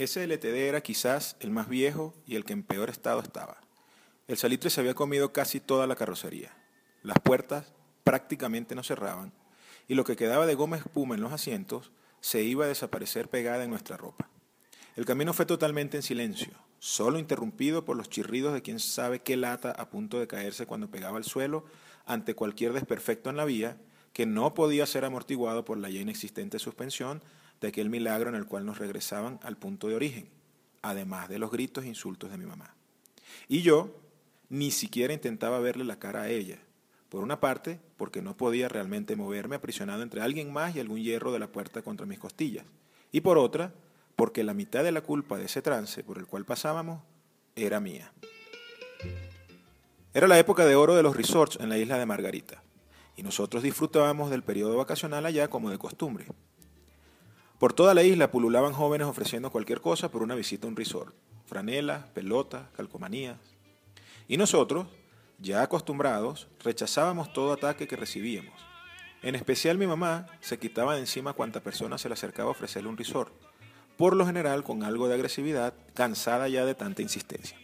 Ese LTD era quizás el más viejo y el que en peor estado estaba. El salitre se había comido casi toda la carrocería. Las puertas prácticamente no cerraban y lo que quedaba de goma espuma en los asientos se iba a desaparecer pegada en nuestra ropa. El camino fue totalmente en silencio, solo interrumpido por los chirridos de quien sabe qué lata a punto de caerse cuando pegaba al suelo ante cualquier desperfecto en la vía que no podía ser amortiguado por la ya inexistente suspensión de aquel milagro en el cual nos regresaban al punto de origen, además de los gritos e insultos de mi mamá. Y yo ni siquiera intentaba verle la cara a ella, por una parte, porque no podía realmente moverme aprisionado entre alguien más y algún hierro de la puerta contra mis costillas. Y por otra, porque la mitad de la culpa de ese trance por el cual pasábamos era mía. Era la época de oro de los resorts en la isla de Margarita, y nosotros disfrutábamos del periodo vacacional allá como de costumbre. Por toda la isla pululaban jóvenes ofreciendo cualquier cosa por una visita a un resort, franelas, pelotas, calcomanías. Y nosotros, ya acostumbrados, rechazábamos todo ataque que recibíamos. En especial mi mamá se quitaba de encima cuanta persona se le acercaba a ofrecerle un resort, por lo general con algo de agresividad, cansada ya de tanta insistencia.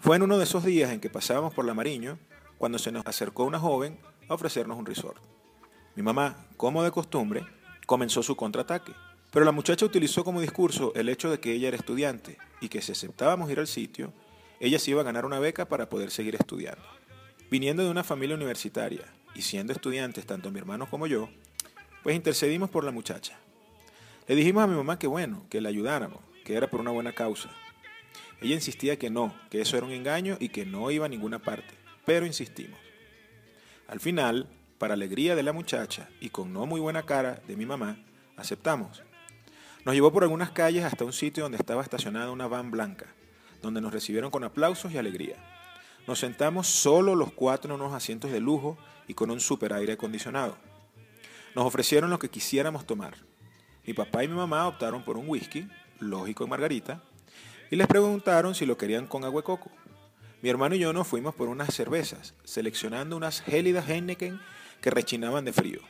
Fue en uno de esos días en que pasábamos por la Mariño cuando se nos acercó una joven a ofrecernos un resort. Mi mamá, como de costumbre, comenzó su contraataque, pero la muchacha utilizó como discurso el hecho de que ella era estudiante y que si aceptábamos ir al sitio, ella se iba a ganar una beca para poder seguir estudiando. Viniendo de una familia universitaria y siendo estudiantes tanto mi hermano como yo, pues intercedimos por la muchacha. Le dijimos a mi mamá que bueno, que la ayudáramos, que era por una buena causa. Ella insistía que no, que eso era un engaño y que no iba a ninguna parte, pero insistimos. Al final, para alegría de la muchacha y con no muy buena cara de mi mamá, aceptamos. Nos llevó por algunas calles hasta un sitio donde estaba estacionada una van blanca donde nos recibieron con aplausos y alegría. Nos sentamos solo los cuatro en unos asientos de lujo y con un super aire acondicionado. Nos ofrecieron lo que quisiéramos tomar. Mi papá y mi mamá optaron por un whisky, lógico en margarita, y les preguntaron si lo querían con agua de coco. Mi hermano y yo nos fuimos por unas cervezas, seleccionando unas gélidas Heineken que rechinaban de frío.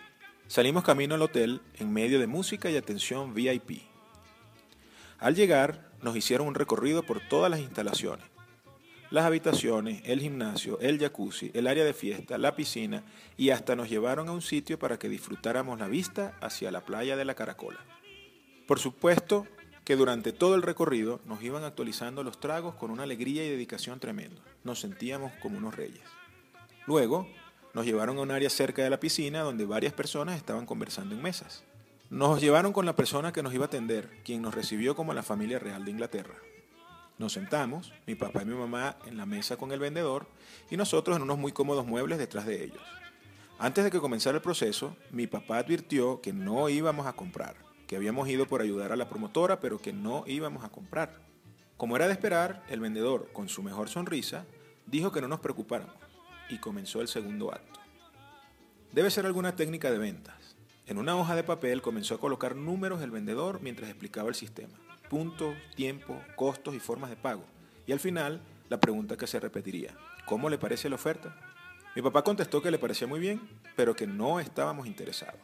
Salimos camino al hotel en medio de música y atención VIP. Al llegar, nos hicieron un recorrido por todas las instalaciones. Las habitaciones, el gimnasio, el jacuzzi, el área de fiesta, la piscina y hasta nos llevaron a un sitio para que disfrutáramos la vista hacia la playa de la Caracola. Por supuesto que durante todo el recorrido nos iban actualizando los tragos con una alegría y dedicación tremenda. Nos sentíamos como unos reyes. Luego nos llevaron a un área cerca de la piscina donde varias personas estaban conversando en mesas. Nos llevaron con la persona que nos iba a atender, quien nos recibió como la familia real de Inglaterra. Nos sentamos, mi papá y mi mamá en la mesa con el vendedor y nosotros en unos muy cómodos muebles detrás de ellos. Antes de que comenzara el proceso, mi papá advirtió que no íbamos a comprar, que habíamos ido por ayudar a la promotora, pero que no íbamos a comprar. Como era de esperar, el vendedor, con su mejor sonrisa, dijo que no nos preocupáramos y comenzó el segundo acto. Debe ser alguna técnica de ventas. En una hoja de papel comenzó a colocar números el vendedor mientras explicaba el sistema. Puntos, tiempo, costos y formas de pago. Y al final, la pregunta que se repetiría. ¿Cómo le parece la oferta? Mi papá contestó que le parecía muy bien, pero que no estábamos interesados.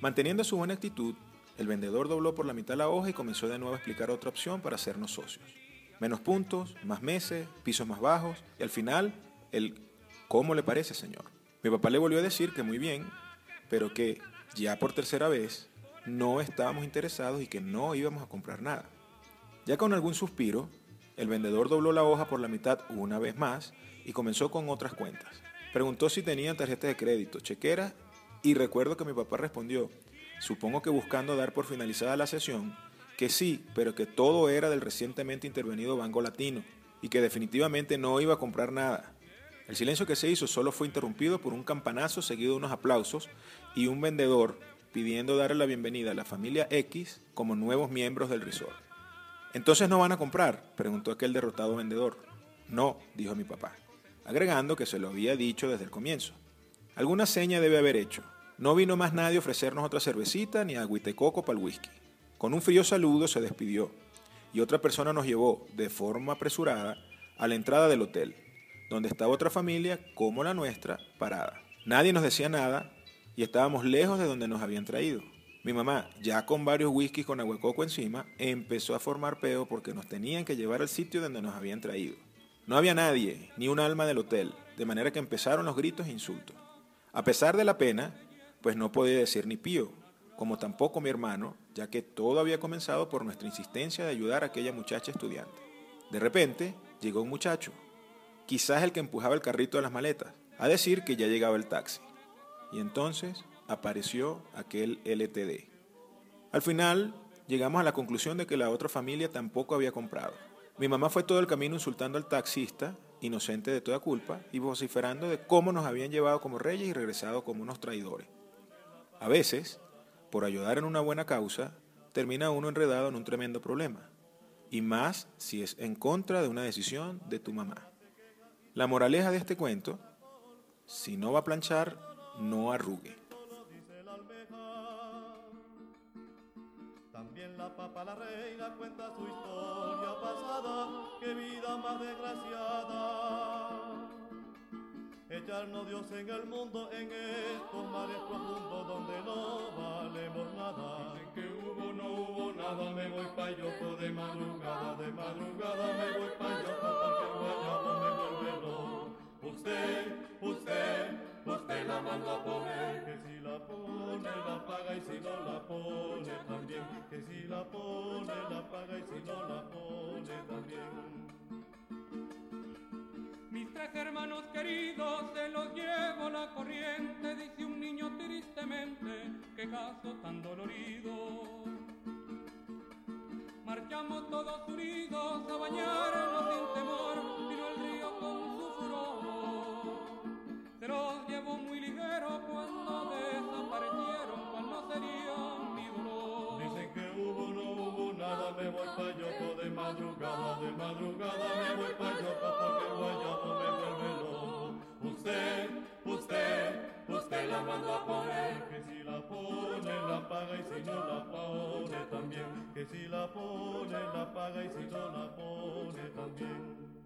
Manteniendo su buena actitud, el vendedor dobló por la mitad la hoja y comenzó de nuevo a explicar otra opción para hacernos socios. Menos puntos, más meses, pisos más bajos y al final el ¿cómo le parece, señor? Mi papá le volvió a decir que muy bien, pero que ya por tercera vez, no estábamos interesados y que no íbamos a comprar nada. Ya con algún suspiro, el vendedor dobló la hoja por la mitad una vez más y comenzó con otras cuentas. Preguntó si tenían tarjeta de crédito, chequera y recuerdo que mi papá respondió, supongo que buscando dar por finalizada la sesión, que sí, pero que todo era del recientemente intervenido Banco Latino y que definitivamente no iba a comprar nada. El silencio que se hizo solo fue interrumpido por un campanazo seguido de unos aplausos y un vendedor pidiendo darle la bienvenida a la familia X como nuevos miembros del resort. ¿Entonces no van a comprar? preguntó aquel derrotado vendedor. No, dijo mi papá, agregando que se lo había dicho desde el comienzo. Alguna seña debe haber hecho. No vino más nadie a ofrecernos otra cervecita ni agüite coco para el whisky. Con un frío saludo se despidió y otra persona nos llevó, de forma apresurada, a la entrada del hotel donde estaba otra familia como la nuestra parada. Nadie nos decía nada y estábamos lejos de donde nos habían traído. Mi mamá, ya con varios whiskies con aguacoco encima, empezó a formar peo porque nos tenían que llevar al sitio donde nos habían traído. No había nadie, ni un alma del hotel, de manera que empezaron los gritos e insultos. A pesar de la pena, pues no podía decir ni pío, como tampoco mi hermano, ya que todo había comenzado por nuestra insistencia de ayudar a aquella muchacha estudiante. De repente, llegó un muchacho, quizás el que empujaba el carrito de las maletas, a decir que ya llegaba el taxi. Y entonces apareció aquel LTD. Al final, llegamos a la conclusión de que la otra familia tampoco había comprado. Mi mamá fue todo el camino insultando al taxista, inocente de toda culpa, y vociferando de cómo nos habían llevado como reyes y regresado como unos traidores. A veces, por ayudar en una buena causa, termina uno enredado en un tremendo problema, y más si es en contra de una decisión de tu mamá. La moraleja de este cuento, si no va a planchar, no arrugue. También la papa la reina cuenta su historia pasada, qué vida más desgraciada. Echarnos Dios en el mundo, en estos mares profundos donde no valemos nada. Qué caso tan dolorido. Marchamos todos unidos a bañarnos sin temor, a. Que si la pone, la paga y si no la pone también. Que si la pone, la paga y si no la pone también.